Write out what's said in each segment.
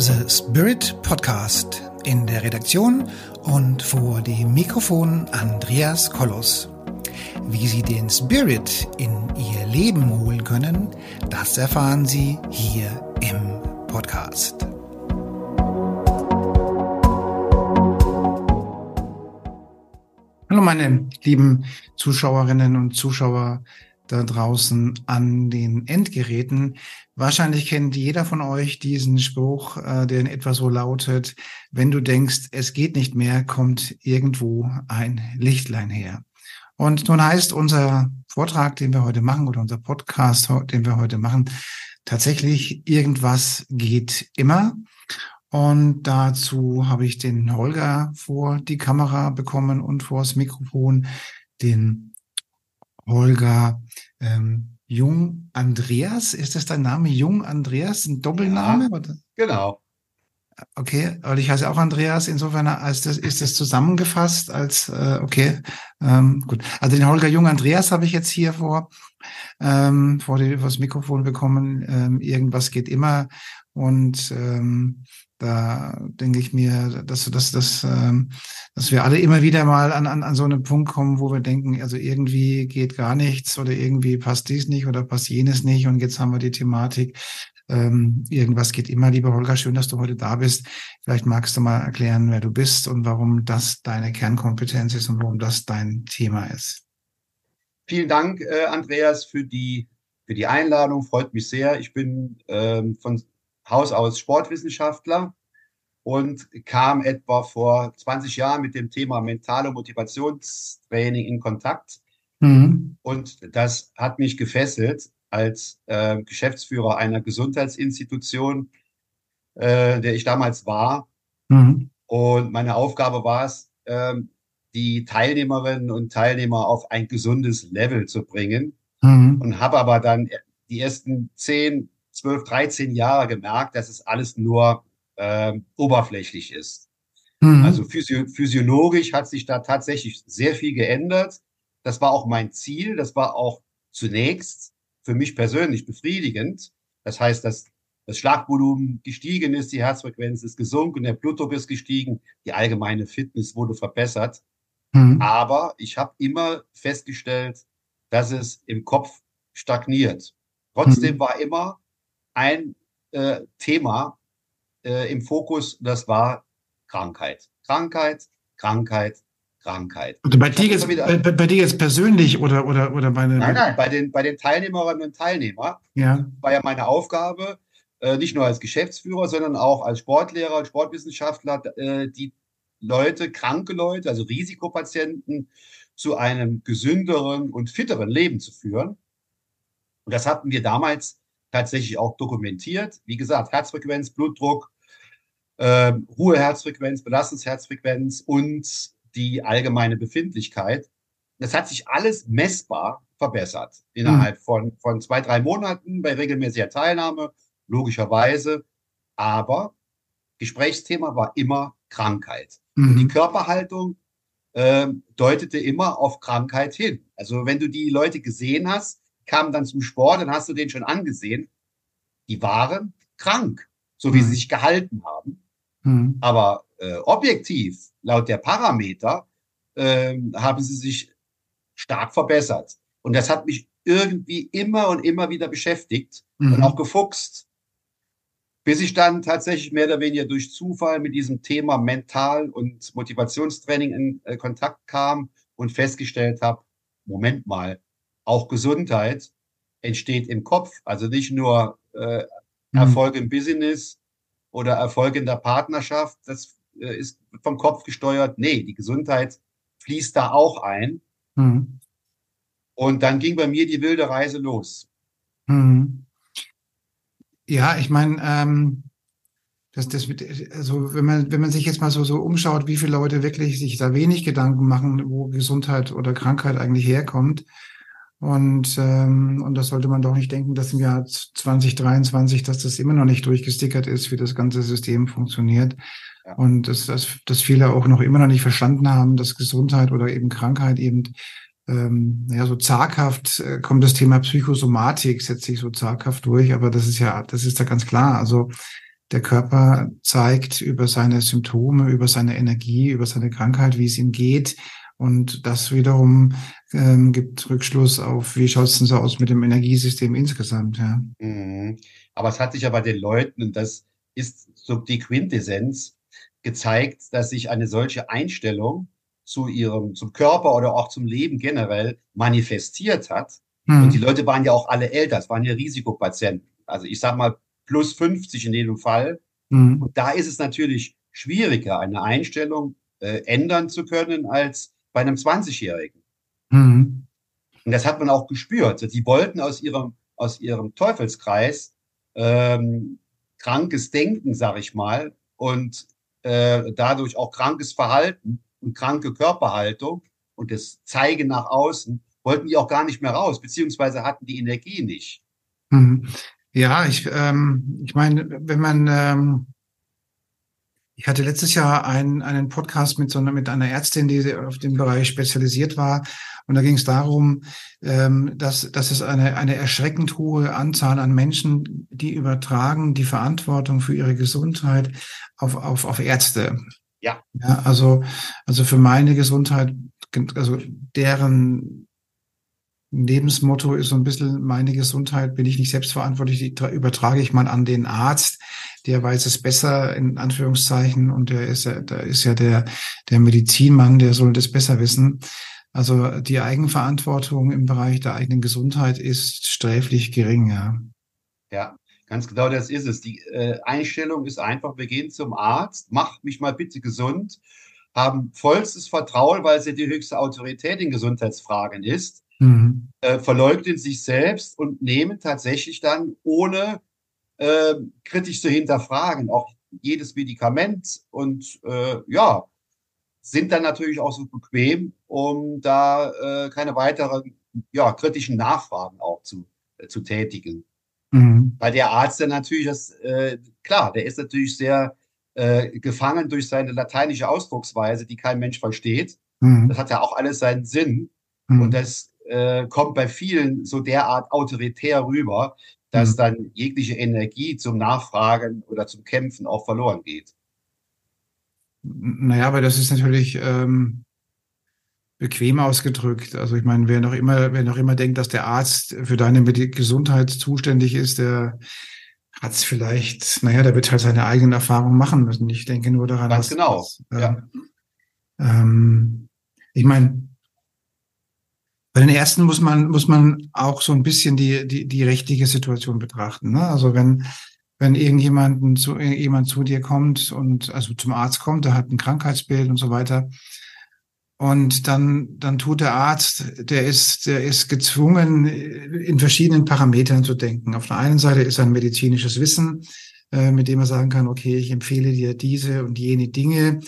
The Spirit Podcast. In der Redaktion und vor dem Mikrofon Andreas Kollos. Wie Sie den Spirit in Ihr Leben holen können, das erfahren Sie hier im Podcast. Hallo meine lieben Zuschauerinnen und Zuschauer da draußen an den Endgeräten. Wahrscheinlich kennt jeder von euch diesen Spruch, äh, der in etwa so lautet, wenn du denkst, es geht nicht mehr, kommt irgendwo ein Lichtlein her. Und nun heißt unser Vortrag, den wir heute machen, oder unser Podcast, den wir heute machen, tatsächlich irgendwas geht immer. Und dazu habe ich den Holger vor die Kamera bekommen und vor das Mikrofon, den Holger ähm, Jung Andreas. Ist das dein Name? Jung Andreas? Ein Doppelname? Ja, genau. Okay, weil ich heiße auch Andreas, insofern als das, ist das zusammengefasst als, äh, okay, ähm, gut. Also den Holger Jung Andreas habe ich jetzt hier vor, ähm, vor, die, vor das Mikrofon bekommen. Ähm, irgendwas geht immer und ähm, da denke ich mir, dass, dass, dass, ähm, dass wir alle immer wieder mal an, an, an so einen Punkt kommen, wo wir denken, also irgendwie geht gar nichts oder irgendwie passt dies nicht oder passt jenes nicht. Und jetzt haben wir die Thematik, ähm, irgendwas geht immer. Lieber Holger, schön, dass du heute da bist. Vielleicht magst du mal erklären, wer du bist und warum das deine Kernkompetenz ist und warum das dein Thema ist. Vielen Dank, äh, Andreas, für die, für die Einladung. Freut mich sehr. Ich bin ähm, von Haus aus Sportwissenschaftler und kam etwa vor 20 Jahren mit dem Thema mentale Motivationstraining in Kontakt. Mhm. Und das hat mich gefesselt als äh, Geschäftsführer einer Gesundheitsinstitution, äh, der ich damals war. Mhm. Und meine Aufgabe war es, äh, die Teilnehmerinnen und Teilnehmer auf ein gesundes Level zu bringen. Mhm. Und habe aber dann die ersten 10, 12, 13 Jahre gemerkt, dass es alles nur äh, oberflächlich ist. Mhm. Also physio physiologisch hat sich da tatsächlich sehr viel geändert. Das war auch mein Ziel. Das war auch zunächst für mich persönlich befriedigend. Das heißt, dass das Schlagvolumen gestiegen ist, die Herzfrequenz ist gesunken, der Blutdruck ist gestiegen, die allgemeine Fitness wurde verbessert. Mhm. Aber ich habe immer festgestellt, dass es im Kopf stagniert. Trotzdem mhm. war immer ein äh, Thema äh, im Fokus, das war Krankheit. Krankheit, Krankheit, Krankheit. Also bei dir, jetzt, bei, bei, dir jetzt persönlich oder, oder, oder bei Nein, nein, bei den, bei den Teilnehmerinnen und Teilnehmern ja. war ja meine Aufgabe, äh, nicht nur als Geschäftsführer, sondern auch als Sportlehrer und Sportwissenschaftler, äh, die Leute, kranke Leute, also Risikopatienten, zu einem gesünderen und fitteren Leben zu führen. Und das hatten wir damals tatsächlich auch dokumentiert. Wie gesagt, Herzfrequenz, Blutdruck, äh, hohe Herzfrequenz, Belastungsherzfrequenz und die allgemeine Befindlichkeit. Das hat sich alles messbar verbessert innerhalb mhm. von, von zwei, drei Monaten bei regelmäßiger Teilnahme, logischerweise. Aber Gesprächsthema war immer Krankheit. Mhm. Die Körperhaltung äh, deutete immer auf Krankheit hin. Also wenn du die Leute gesehen hast, kamen dann zum Sport, dann hast du den schon angesehen. Die waren krank, so wie mhm. sie sich gehalten haben. Mhm. Aber äh, objektiv, laut der Parameter, äh, haben sie sich stark verbessert. Und das hat mich irgendwie immer und immer wieder beschäftigt mhm. und auch gefuchst. Bis ich dann tatsächlich mehr oder weniger durch Zufall mit diesem Thema Mental- und Motivationstraining in äh, Kontakt kam und festgestellt habe, Moment mal, auch Gesundheit entsteht im Kopf. Also nicht nur äh, mhm. Erfolg im Business oder Erfolg in der Partnerschaft, das äh, ist vom Kopf gesteuert. Nee, die Gesundheit fließt da auch ein. Mhm. Und dann ging bei mir die wilde Reise los. Mhm. Ja, ich meine, ähm, das, das, also wenn man, wenn man sich jetzt mal so, so umschaut, wie viele Leute wirklich sich da wenig Gedanken machen, wo Gesundheit oder Krankheit eigentlich herkommt, und, ähm, und das sollte man doch nicht denken, dass im Jahr 2023, dass das immer noch nicht durchgestickert ist, wie das ganze System funktioniert. Ja. Und dass, dass, dass viele auch noch immer noch nicht verstanden haben, dass Gesundheit oder eben Krankheit eben ähm, ja so zaghaft äh, kommt das Thema Psychosomatik, setzt sich so zaghaft durch, aber das ist ja, das ist ja ganz klar. Also der Körper zeigt über seine Symptome, über seine Energie, über seine Krankheit, wie es ihm geht. Und das wiederum ähm, gibt Rückschluss auf, wie schaut es denn so aus mit dem Energiesystem insgesamt. Ja. Mhm. Aber es hat sich ja bei den Leuten, und das ist so die Quintessenz, gezeigt, dass sich eine solche Einstellung zu ihrem, zum Körper oder auch zum Leben generell manifestiert hat. Mhm. Und die Leute waren ja auch alle älter, es waren ja Risikopatienten. Also ich sag mal plus 50 in jedem Fall. Mhm. Und da ist es natürlich schwieriger, eine Einstellung äh, ändern zu können als bei einem 20-Jährigen. Mhm. Und das hat man auch gespürt. Die wollten aus ihrem, aus ihrem Teufelskreis ähm, krankes Denken, sag ich mal, und äh, dadurch auch krankes Verhalten und kranke Körperhaltung und das Zeigen nach außen, wollten die auch gar nicht mehr raus, beziehungsweise hatten die Energie nicht. Mhm. Ja, ich, ähm, ich meine, wenn man, ähm, ich hatte letztes Jahr einen, einen Podcast mit so einer, mit einer Ärztin, die auf dem Bereich spezialisiert war. Und da ging es darum, ähm, dass, dass es eine, eine erschreckend hohe Anzahl an Menschen, die übertragen die Verantwortung für ihre Gesundheit auf, auf, auf Ärzte. Ja. ja. Also, also für meine Gesundheit, also deren Lebensmotto ist so ein bisschen, meine Gesundheit bin ich nicht selbstverantwortlich, die übertrage ich mal an den Arzt, der weiß es besser, in Anführungszeichen, und der ist ja, da ist ja der, der Medizinmann, der soll das besser wissen. Also die Eigenverantwortung im Bereich der eigenen Gesundheit ist sträflich gering, ja. Ja, ganz genau das ist es. Die äh, Einstellung ist einfach, wir gehen zum Arzt, macht mich mal bitte gesund, haben vollstes Vertrauen, weil ja die höchste Autorität in Gesundheitsfragen ist mhm. äh, verleugnen sich selbst und nehmen tatsächlich dann, ohne äh, kritisch zu hinterfragen, auch jedes Medikament und äh, ja, sind dann natürlich auch so bequem, um da äh, keine weiteren ja, kritischen Nachfragen auch zu, äh, zu tätigen. Mhm. Weil der Arzt dann natürlich, das, äh, klar, der ist natürlich sehr äh, gefangen durch seine lateinische Ausdrucksweise, die kein Mensch versteht. Mhm. Das hat ja auch alles seinen Sinn. Mhm. Und das äh, kommt bei vielen so derart autoritär rüber, dass mhm. dann jegliche Energie zum Nachfragen oder zum Kämpfen auch verloren geht. Naja, aber das ist natürlich ähm, bequem ausgedrückt. Also ich meine, wer noch immer, wer noch immer denkt, dass der Arzt für deine Gesundheit zuständig ist, der hat es vielleicht, naja, der wird halt seine eigenen Erfahrungen machen müssen. Ich denke nur daran, Ganz dass, genau. Dass, äh, ja. ähm, ich meine, bei den ersten muss man, muss man auch so ein bisschen die, die, die rechtliche Situation betrachten. Ne? Also wenn, wenn irgendjemanden zu, jemand zu dir kommt und also zum Arzt kommt, der hat ein Krankheitsbild und so weiter. Und dann, dann tut der Arzt, der ist, der ist gezwungen, in verschiedenen Parametern zu denken. Auf der einen Seite ist ein medizinisches Wissen, äh, mit dem er sagen kann, okay, ich empfehle dir diese und jene Dinge.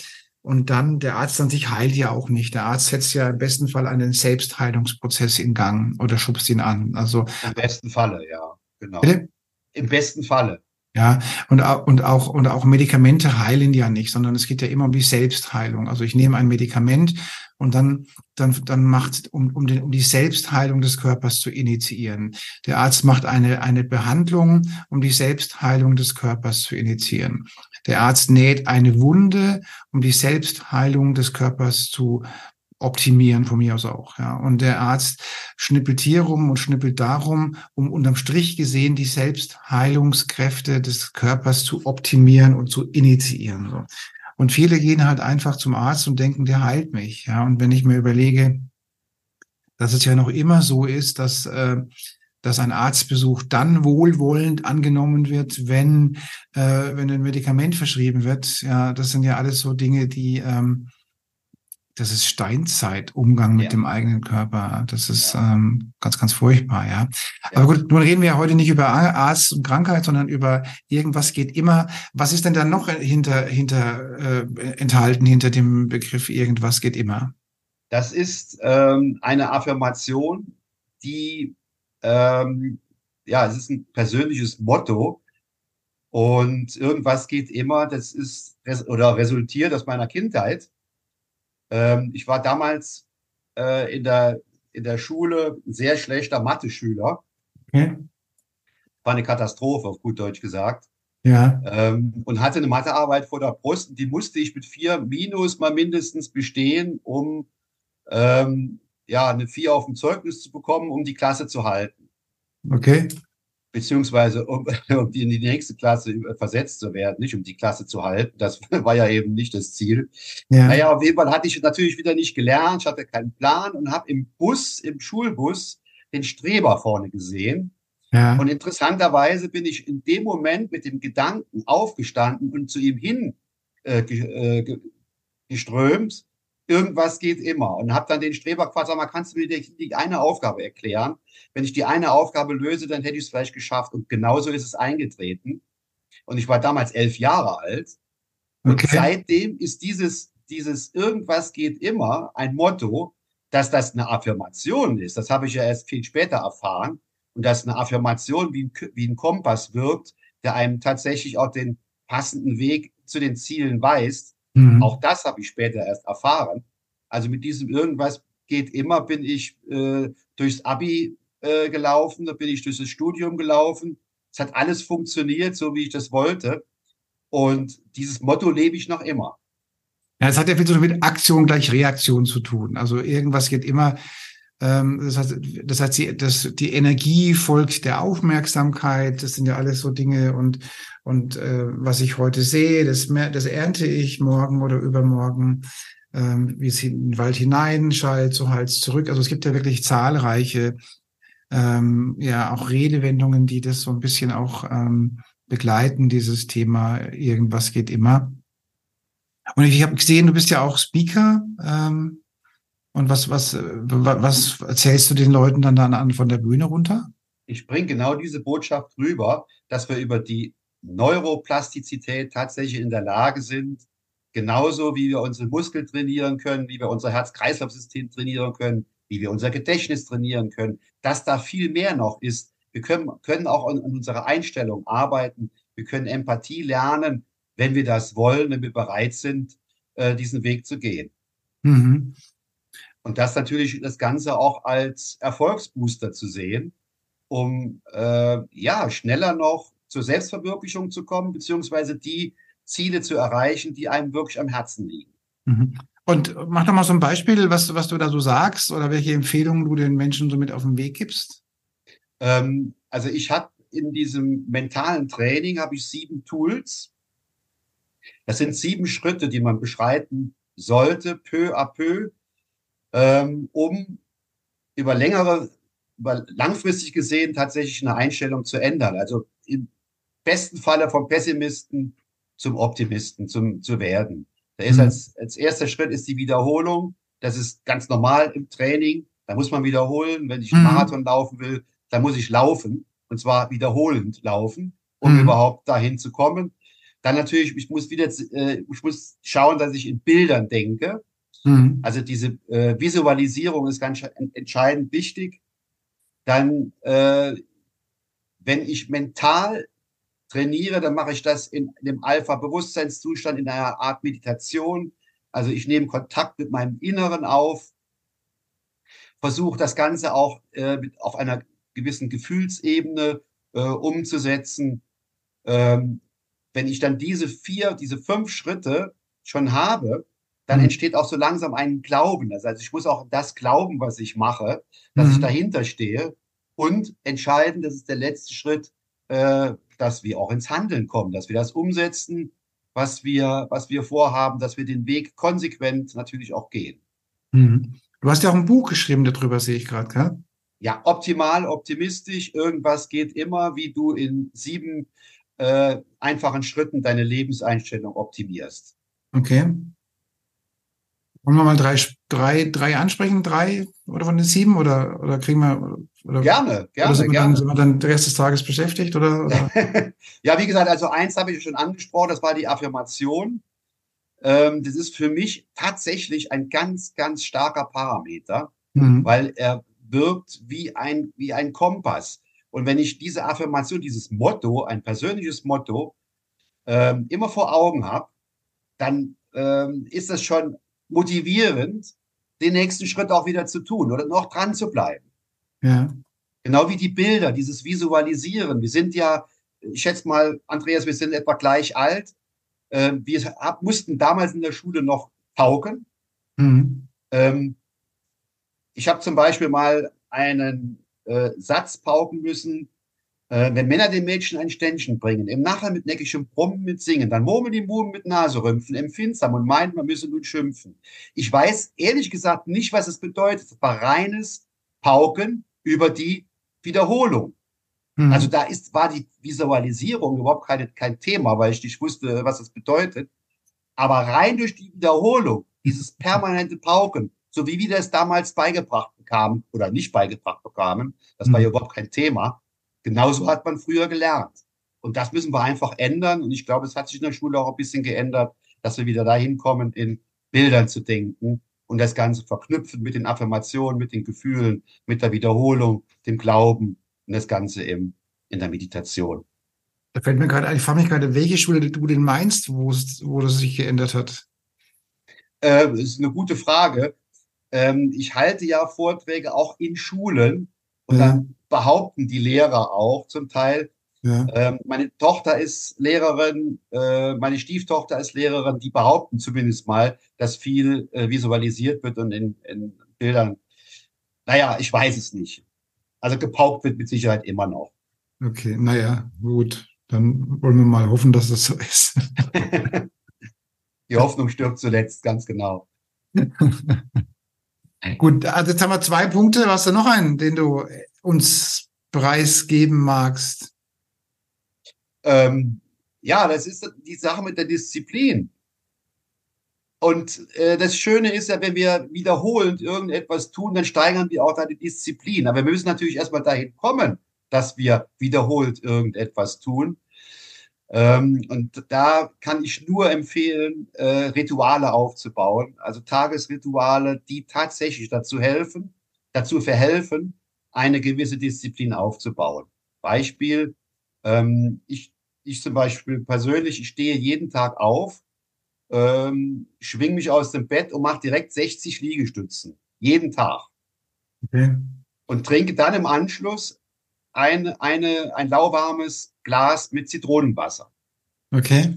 Und dann, der Arzt an sich heilt ja auch nicht. Der Arzt setzt ja im besten Fall einen Selbstheilungsprozess in Gang oder schubst ihn an. Also im besten Falle, ja, genau. Bitte? Im besten Falle. Ja, und, und, auch, und auch Medikamente heilen ja nicht, sondern es geht ja immer um die Selbstheilung. Also ich nehme ein Medikament und dann, dann, dann macht, um, um, den, um die Selbstheilung des Körpers zu initiieren. Der Arzt macht eine, eine Behandlung, um die Selbstheilung des Körpers zu initiieren. Der Arzt näht eine Wunde, um die Selbstheilung des Körpers zu optimieren, von mir aus auch. Ja. Und der Arzt schnippelt hier rum und schnippelt darum, um unterm Strich gesehen die Selbstheilungskräfte des Körpers zu optimieren und zu initiieren. So. Und viele gehen halt einfach zum Arzt und denken, der heilt mich. Ja. Und wenn ich mir überlege, dass es ja noch immer so ist, dass äh, dass ein Arztbesuch dann wohlwollend angenommen wird, wenn, äh, wenn ein Medikament verschrieben wird. Ja, das sind ja alles so Dinge, die, ähm, das ist Steinzeit, Umgang mit ja. dem eigenen Körper. Das ist ja. ähm, ganz, ganz furchtbar, ja. ja. Aber gut, nun reden wir ja heute nicht über Arzt und Krankheit, sondern über irgendwas geht immer. Was ist denn dann noch hinter, hinter äh, enthalten hinter dem Begriff irgendwas geht immer? Das ist ähm, eine Affirmation, die ähm, ja, es ist ein persönliches Motto und irgendwas geht immer, das ist oder resultiert aus meiner Kindheit. Ähm, ich war damals äh, in, der, in der Schule ein sehr schlechter Mathe-Schüler. Okay. War eine Katastrophe, auf gut Deutsch gesagt. Ja. Ähm, und hatte eine Mathearbeit vor der Brust und die musste ich mit vier Minus mal mindestens bestehen, um ähm, ja, eine vier auf dem Zeugnis zu bekommen, um die Klasse zu halten. Okay. Beziehungsweise um, um in die nächste Klasse versetzt zu werden, nicht um die Klasse zu halten. Das war ja eben nicht das Ziel. Ja. Naja, auf jeden Fall hatte ich natürlich wieder nicht gelernt, ich hatte keinen Plan und habe im Bus, im Schulbus, den Streber vorne gesehen ja. Und interessanterweise bin ich in dem Moment mit dem Gedanken aufgestanden und zu ihm hin äh, äh, geströmt. Irgendwas geht immer. Und habe dann den Streber gefragt, sag mal, kannst du mir die, die, eine Aufgabe erklären? Wenn ich die eine Aufgabe löse, dann hätte ich es vielleicht geschafft. Und genauso ist es eingetreten. Und ich war damals elf Jahre alt. Und okay. seitdem ist dieses, dieses irgendwas geht immer ein Motto, dass das eine Affirmation ist. Das habe ich ja erst viel später erfahren und dass eine Affirmation wie ein, wie ein Kompass wirkt, der einem tatsächlich auch den passenden Weg zu den Zielen weist. Mhm. Auch das habe ich später erst erfahren. Also mit diesem irgendwas geht immer, bin ich äh, durchs Abi äh, gelaufen, da bin ich durch das Studium gelaufen. Es hat alles funktioniert, so wie ich das wollte. Und dieses Motto lebe ich noch immer. Ja, es hat ja viel so mit Aktion gleich Reaktion zu tun. Also irgendwas geht immer das heißt, das heißt die, das, die Energie folgt der Aufmerksamkeit. Das sind ja alles so Dinge und und äh, was ich heute sehe, das, das ernte ich morgen oder übermorgen. Ähm, wie es in den Wald hineinschallt, so halt zurück. Also es gibt ja wirklich zahlreiche, ähm, ja auch Redewendungen, die das so ein bisschen auch ähm, begleiten, dieses Thema. Irgendwas geht immer. Und ich, ich habe gesehen, du bist ja auch Speaker. Ähm, und was, was, was erzählst du den Leuten dann, dann an von der Bühne runter? Ich bringe genau diese Botschaft rüber, dass wir über die Neuroplastizität tatsächlich in der Lage sind, genauso wie wir unsere Muskeln trainieren können, wie wir unser Herz-Kreislauf-System trainieren können, wie wir unser Gedächtnis trainieren können, dass da viel mehr noch ist. Wir können, können auch an, an unserer Einstellung arbeiten. Wir können Empathie lernen, wenn wir das wollen, wenn wir bereit sind, äh, diesen Weg zu gehen. Mhm. Und das natürlich das Ganze auch als Erfolgsbooster zu sehen, um äh, ja schneller noch zur Selbstverwirklichung zu kommen, beziehungsweise die Ziele zu erreichen, die einem wirklich am Herzen liegen. Mhm. Und mach doch mal so ein Beispiel, was, was du da so sagst oder welche Empfehlungen du den Menschen so mit auf den Weg gibst. Ähm, also ich habe in diesem mentalen Training habe ich sieben Tools. Das sind sieben Schritte, die man beschreiten sollte, peu à peu, ähm, um über längere, über langfristig gesehen tatsächlich eine Einstellung zu ändern. Also im besten Falle vom Pessimisten zum Optimisten zum, zu werden. Da ist mhm. als, als erster Schritt ist die Wiederholung. Das ist ganz normal im Training. Da muss man wiederholen. Wenn ich einen mhm. Marathon laufen will, dann muss ich laufen. Und zwar wiederholend laufen, um mhm. überhaupt dahin zu kommen. Dann natürlich, ich muss wieder, äh, ich muss schauen, dass ich in Bildern denke. Mhm. Also diese äh, Visualisierung ist ganz entscheidend wichtig. Dann, äh, wenn ich mental trainiere, dann mache ich das in, dem Alpha-Bewusstseinszustand, in einer Art Meditation. Also ich nehme Kontakt mit meinem Inneren auf, versuche das Ganze auch äh, mit, auf einer gewissen Gefühlsebene äh, umzusetzen. Ähm, wenn ich dann diese vier, diese fünf Schritte schon habe, dann mhm. entsteht auch so langsam ein Glauben. Also ich muss auch das glauben, was ich mache, dass mhm. ich dahinter stehe. Und entscheidend, das ist der letzte Schritt, äh, dass wir auch ins Handeln kommen, dass wir das umsetzen, was wir, was wir vorhaben, dass wir den Weg konsequent natürlich auch gehen. Mhm. Du hast ja auch ein Buch geschrieben darüber, sehe ich gerade, gell? Ja, optimal, optimistisch. Irgendwas geht immer, wie du in sieben äh, einfachen Schritten deine Lebenseinstellung optimierst. Okay. Wollen wir mal drei, drei, drei ansprechen? Drei oder von den sieben? Oder, oder kriegen wir. Oder, gerne, gerne. Oder sind, wir gerne. Dann, sind wir dann den Rest des Tages beschäftigt? Oder, oder? ja, wie gesagt, also eins habe ich schon angesprochen, das war die Affirmation. Ähm, das ist für mich tatsächlich ein ganz, ganz starker Parameter, mhm. weil er wirkt wie ein, wie ein Kompass. Und wenn ich diese Affirmation, dieses Motto, ein persönliches Motto, ähm, immer vor Augen habe, dann ähm, ist das schon motivierend, den nächsten Schritt auch wieder zu tun oder noch dran zu bleiben. Ja. Genau wie die Bilder, dieses Visualisieren. Wir sind ja ich schätze mal, Andreas, wir sind etwa gleich alt. Äh, wir mussten damals in der Schule noch pauken. Mhm. Ähm, ich habe zum Beispiel mal einen äh, Satz pauken müssen, äh, wenn Männer den Mädchen ein Ständchen bringen, im Nachher mit neckischem Brummen mit Singen, dann murmeln die Buben mit Naserümpfen, empfindsam und meint, man müsse nun schimpfen. Ich weiß ehrlich gesagt nicht, was es bedeutet. Es war reines Pauken über die Wiederholung. Mhm. Also da ist, war die Visualisierung überhaupt keine, kein Thema, weil ich nicht wusste, was das bedeutet. Aber rein durch die Wiederholung, dieses permanente Pauken, so wie wir das damals beigebracht bekamen oder nicht beigebracht bekamen, das war ja mhm. überhaupt kein Thema, Genauso hat man früher gelernt. Und das müssen wir einfach ändern. Und ich glaube, es hat sich in der Schule auch ein bisschen geändert, dass wir wieder dahin kommen, in Bildern zu denken und das Ganze verknüpfen mit den Affirmationen, mit den Gefühlen, mit der Wiederholung, dem Glauben und das Ganze im, in der Meditation. Da fällt mir gerade ich frage mich gerade, welche Schule du denn meinst, wo es, wo das sich geändert hat? Äh, das ist eine gute Frage. Ähm, ich halte ja Vorträge auch in Schulen und ja. dann behaupten die Lehrer auch zum Teil. Ja. Ähm, meine Tochter ist Lehrerin, äh, meine Stieftochter ist Lehrerin, die behaupten zumindest mal, dass viel äh, visualisiert wird und in, in Bildern. Naja, ich weiß es nicht. Also gepaukt wird mit Sicherheit immer noch. Okay, naja, gut. Dann wollen wir mal hoffen, dass das so ist. Die Hoffnung stirbt zuletzt, ganz genau. Gut, also jetzt haben wir zwei Punkte. Was du noch einen, den du uns preisgeben magst? Ähm, ja, das ist die Sache mit der Disziplin. Und äh, das Schöne ist ja, wenn wir wiederholend irgendetwas tun, dann steigern wir auch deine Disziplin. Aber wir müssen natürlich erstmal dahin kommen, dass wir wiederholt irgendetwas tun. Ähm, und da kann ich nur empfehlen, äh, Rituale aufzubauen, also Tagesrituale, die tatsächlich dazu helfen, dazu verhelfen, eine gewisse Disziplin aufzubauen. Beispiel, ähm, ich, ich zum Beispiel persönlich, ich stehe jeden Tag auf, ähm, schwing mich aus dem Bett und mache direkt 60 Liegestützen. Jeden Tag. Okay. Und trinke dann im Anschluss ein, eine, ein lauwarmes Glas mit Zitronenwasser. Okay.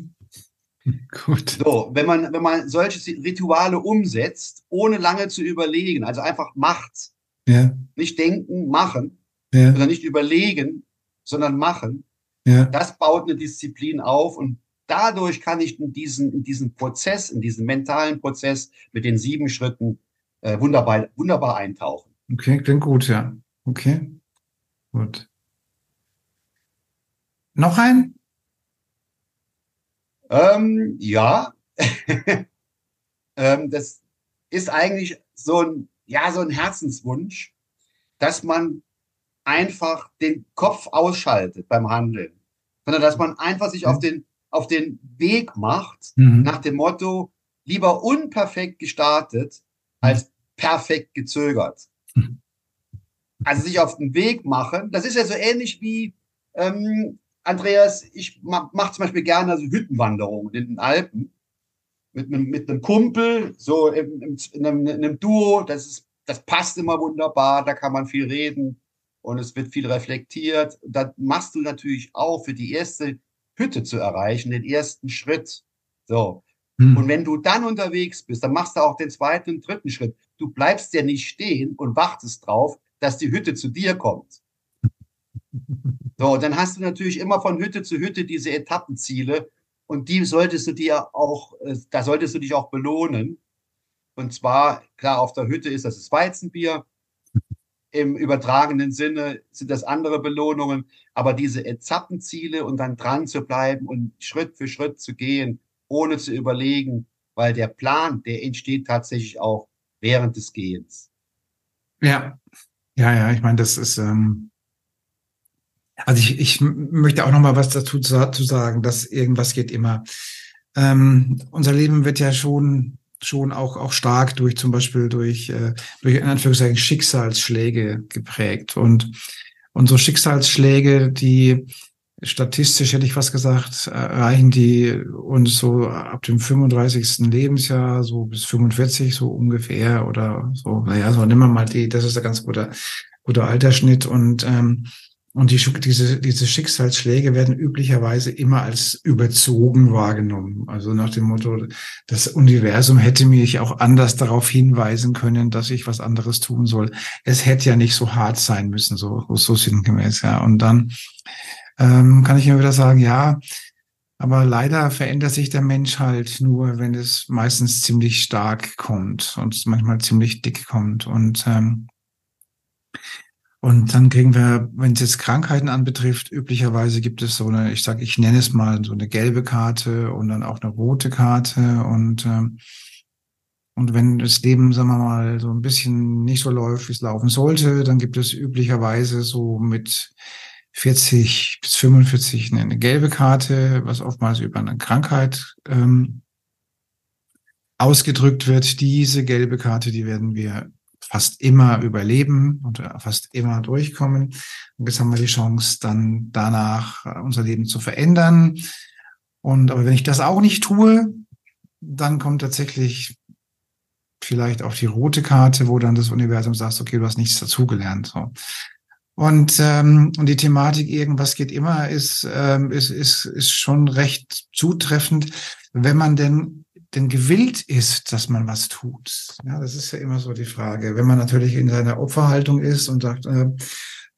Gut. So, wenn man, wenn man solche Rituale umsetzt, ohne lange zu überlegen, also einfach macht, ja. nicht denken, machen, ja. oder nicht überlegen, sondern machen, ja. das baut eine Disziplin auf und dadurch kann ich in diesen, in diesen Prozess, in diesen mentalen Prozess mit den sieben Schritten äh, wunderbar, wunderbar eintauchen. Okay, klingt gut, ja. Okay. Gut. Noch ein? Ähm, ja. ähm, das ist eigentlich so ein, ja, so ein Herzenswunsch, dass man einfach den Kopf ausschaltet beim Handeln, sondern dass man einfach sich auf den, auf den Weg macht mhm. nach dem Motto, lieber unperfekt gestartet als perfekt gezögert. Mhm. Also sich auf den Weg machen, das ist ja so ähnlich wie, ähm, Andreas, ich mache mach zum Beispiel gerne also Hüttenwanderungen in den Alpen mit, mit, mit einem Kumpel, so in, in, in, einem, in einem Duo. Das, ist, das passt immer wunderbar, da kann man viel reden und es wird viel reflektiert. Da machst du natürlich auch für die erste Hütte zu erreichen, den ersten Schritt. So. Hm. Und wenn du dann unterwegs bist, dann machst du auch den zweiten und dritten Schritt. Du bleibst ja nicht stehen und wartest drauf, dass die Hütte zu dir kommt. So, dann hast du natürlich immer von Hütte zu Hütte diese Etappenziele und die solltest du dir auch, äh, da solltest du dich auch belohnen. Und zwar, klar, auf der Hütte ist das das Weizenbier. Im übertragenen Sinne sind das andere Belohnungen. Aber diese Etappenziele und dann dran zu bleiben und Schritt für Schritt zu gehen, ohne zu überlegen, weil der Plan, der entsteht tatsächlich auch während des Gehens. Ja, ja, ja, ich meine, das ist, ähm, also ich, ich möchte auch noch mal was dazu zu sagen, dass irgendwas geht immer. Ähm, unser Leben wird ja schon schon auch auch stark durch zum Beispiel durch äh, durch in Anführungszeichen Schicksalsschläge geprägt und unsere Schicksalsschläge, die statistisch hätte ich fast gesagt, erreichen die uns so ab dem 35. Lebensjahr, so bis 45 so ungefähr oder so, naja, so nehmen wir mal die, das ist ein ganz guter, guter Altersschnitt und ähm, und die, diese, diese Schicksalsschläge werden üblicherweise immer als überzogen wahrgenommen. Also nach dem Motto, das Universum hätte mich auch anders darauf hinweisen können, dass ich was anderes tun soll. Es hätte ja nicht so hart sein müssen, so, so sinngemäß, ja. Und dann ähm, kann ich immer wieder sagen, ja, aber leider verändert sich der Mensch halt nur, wenn es meistens ziemlich stark kommt und manchmal ziemlich dick kommt. Und ähm, und dann kriegen wir, wenn es jetzt Krankheiten anbetrifft, üblicherweise gibt es so eine, ich sage, ich nenne es mal so eine gelbe Karte und dann auch eine rote Karte und ähm, und wenn das Leben, sagen wir mal, so ein bisschen nicht so läuft, wie es laufen sollte, dann gibt es üblicherweise so mit 40 bis 45 eine gelbe Karte, was oftmals über eine Krankheit ähm, ausgedrückt wird. Diese gelbe Karte, die werden wir fast immer überleben und fast immer durchkommen. Und jetzt haben wir die Chance, dann danach äh, unser Leben zu verändern. Und aber wenn ich das auch nicht tue, dann kommt tatsächlich vielleicht auch die rote Karte, wo dann das Universum sagt, okay, du hast nichts dazugelernt. So. Und, ähm, und die Thematik irgendwas geht immer ist, ähm, ist, ist, ist schon recht zutreffend, wenn man denn denn gewillt ist, dass man was tut. Ja, das ist ja immer so die Frage. Wenn man natürlich in seiner Opferhaltung ist und sagt, äh,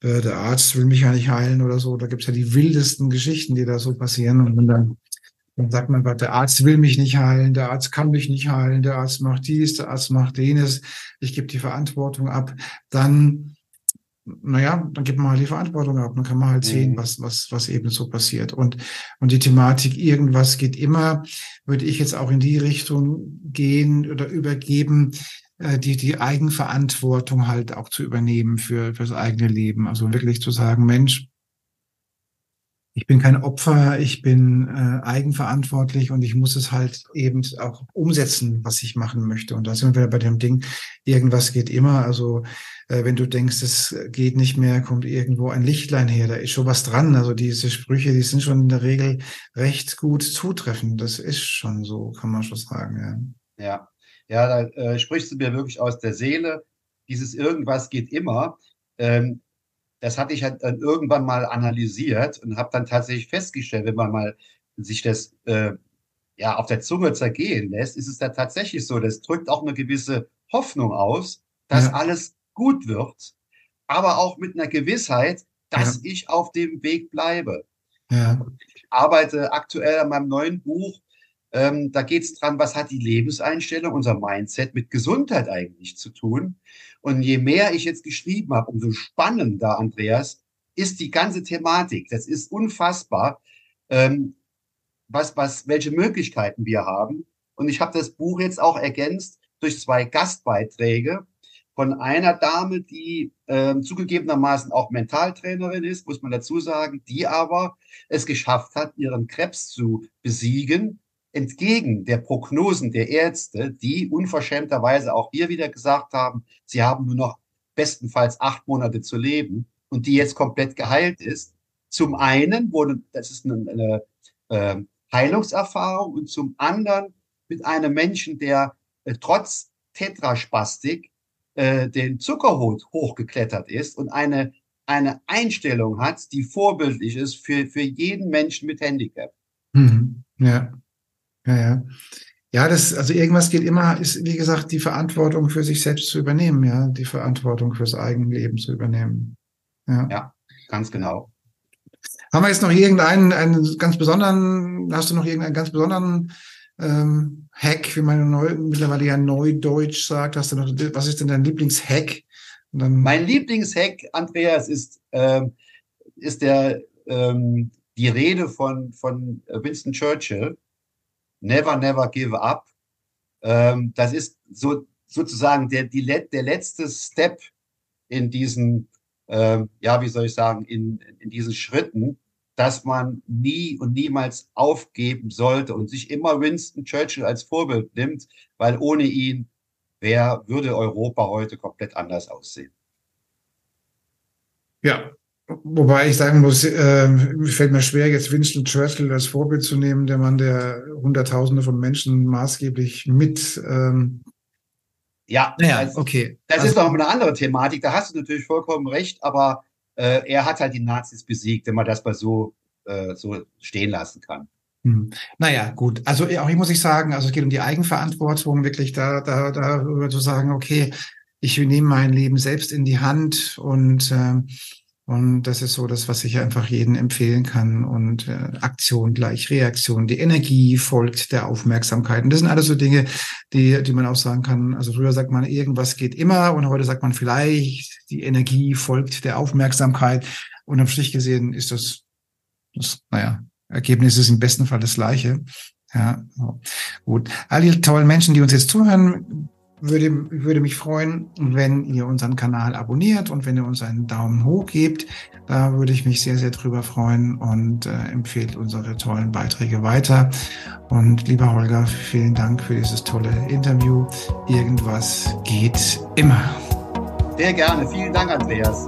äh der Arzt will mich ja nicht heilen oder so, da gibt's ja die wildesten Geschichten, die da so passieren. Und dann, dann sagt man, der Arzt will mich nicht heilen, der Arzt kann mich nicht heilen, der Arzt macht dies, der Arzt macht jenes, ich gebe die Verantwortung ab. Dann naja, dann gibt man halt die Verantwortung ab. Dann kann man halt mhm. sehen, was, was, was eben so passiert. Und, und die Thematik, irgendwas geht immer, würde ich jetzt auch in die Richtung gehen oder übergeben, äh, die, die Eigenverantwortung halt auch zu übernehmen für, für das eigene Leben. Also wirklich zu sagen, Mensch, ich bin kein Opfer, ich bin äh, eigenverantwortlich und ich muss es halt eben auch umsetzen, was ich machen möchte. Und da sind wir bei dem Ding, irgendwas geht immer. Also äh, wenn du denkst, es geht nicht mehr, kommt irgendwo ein Lichtlein her, da ist schon was dran. Also diese Sprüche, die sind schon in der Regel recht gut zutreffend. Das ist schon so, kann man schon sagen. Ja, ja, ja da äh, sprichst du mir wirklich aus der Seele. Dieses irgendwas geht immer. Ähm, das hatte ich halt dann irgendwann mal analysiert und habe dann tatsächlich festgestellt, wenn man mal sich das äh, ja auf der Zunge zergehen lässt, ist es da tatsächlich so. Das drückt auch eine gewisse Hoffnung aus, dass ja. alles gut wird, aber auch mit einer Gewissheit, dass ja. ich auf dem Weg bleibe. Ja. Ich arbeite aktuell an meinem neuen Buch. Ähm, da geht es dran, was hat die Lebenseinstellung, unser Mindset mit Gesundheit eigentlich zu tun. Und je mehr ich jetzt geschrieben habe, umso spannender, Andreas, ist die ganze Thematik. Das ist unfassbar, ähm, was, was, welche Möglichkeiten wir haben. Und ich habe das Buch jetzt auch ergänzt durch zwei Gastbeiträge von einer Dame, die äh, zugegebenermaßen auch Mentaltrainerin ist, muss man dazu sagen, die aber es geschafft hat, ihren Krebs zu besiegen entgegen der Prognosen der Ärzte, die unverschämterweise auch hier wieder gesagt haben, sie haben nur noch bestenfalls acht Monate zu leben und die jetzt komplett geheilt ist. Zum einen wurde, das ist eine, eine äh, Heilungserfahrung und zum anderen mit einem Menschen, der äh, trotz Tetraspastik äh, den Zuckerhut hochgeklettert ist und eine, eine Einstellung hat, die vorbildlich ist für, für jeden Menschen mit Handicap. Mhm. Ja. Ja, ja. Ja, das, also irgendwas geht immer, ist, wie gesagt, die Verantwortung für sich selbst zu übernehmen, ja, die Verantwortung fürs eigene Leben zu übernehmen. Ja, ja ganz genau. Haben wir jetzt noch irgendeinen, einen ganz besonderen, hast du noch irgendeinen ganz besonderen ähm, Hack, wie man neu, mittlerweile ja Neudeutsch sagt? Hast du noch, was ist denn dein Lieblingshack? mein Lieblingshack, Andreas, ist, ähm, ist der, ähm, die Rede von, von Winston Churchill Never, never give up. Ähm, das ist so, sozusagen der, die, der letzte Step in diesen, ähm, ja, wie soll ich sagen, in, in diesen Schritten, dass man nie und niemals aufgeben sollte und sich immer Winston Churchill als Vorbild nimmt, weil ohne ihn wer würde Europa heute komplett anders aussehen. Ja, Wobei ich sagen muss, äh, fällt mir schwer, jetzt Winston Churchill als Vorbild zu nehmen, der Mann, der Hunderttausende von Menschen maßgeblich mit. Ähm ja, naja, okay. Das also, ist noch eine andere Thematik. Da hast du natürlich vollkommen recht, aber äh, er hat halt die Nazis besiegt, wenn man das mal so, äh, so stehen lassen kann. Hm. Naja, gut. Also auch hier muss ich sagen, also es geht um die Eigenverantwortung, wirklich da, da, darüber zu sagen, okay, ich nehme mein Leben selbst in die Hand und äh, und das ist so das, was ich einfach jedem empfehlen kann. Und äh, Aktion gleich Reaktion. Die Energie folgt der Aufmerksamkeit. Und das sind alles so Dinge, die, die man auch sagen kann. Also früher sagt man, irgendwas geht immer und heute sagt man vielleicht, die Energie folgt der Aufmerksamkeit. Und am Strich gesehen ist das, das naja, Ergebnis ist im besten Fall das gleiche. Ja, gut. All die tollen Menschen, die uns jetzt zuhören, würde, würde mich freuen, wenn ihr unseren Kanal abonniert und wenn ihr uns einen Daumen hoch gebt. Da würde ich mich sehr, sehr drüber freuen und äh, empfehlt unsere tollen Beiträge weiter. Und lieber Holger, vielen Dank für dieses tolle Interview. Irgendwas geht immer. Sehr gerne. Vielen Dank, Andreas.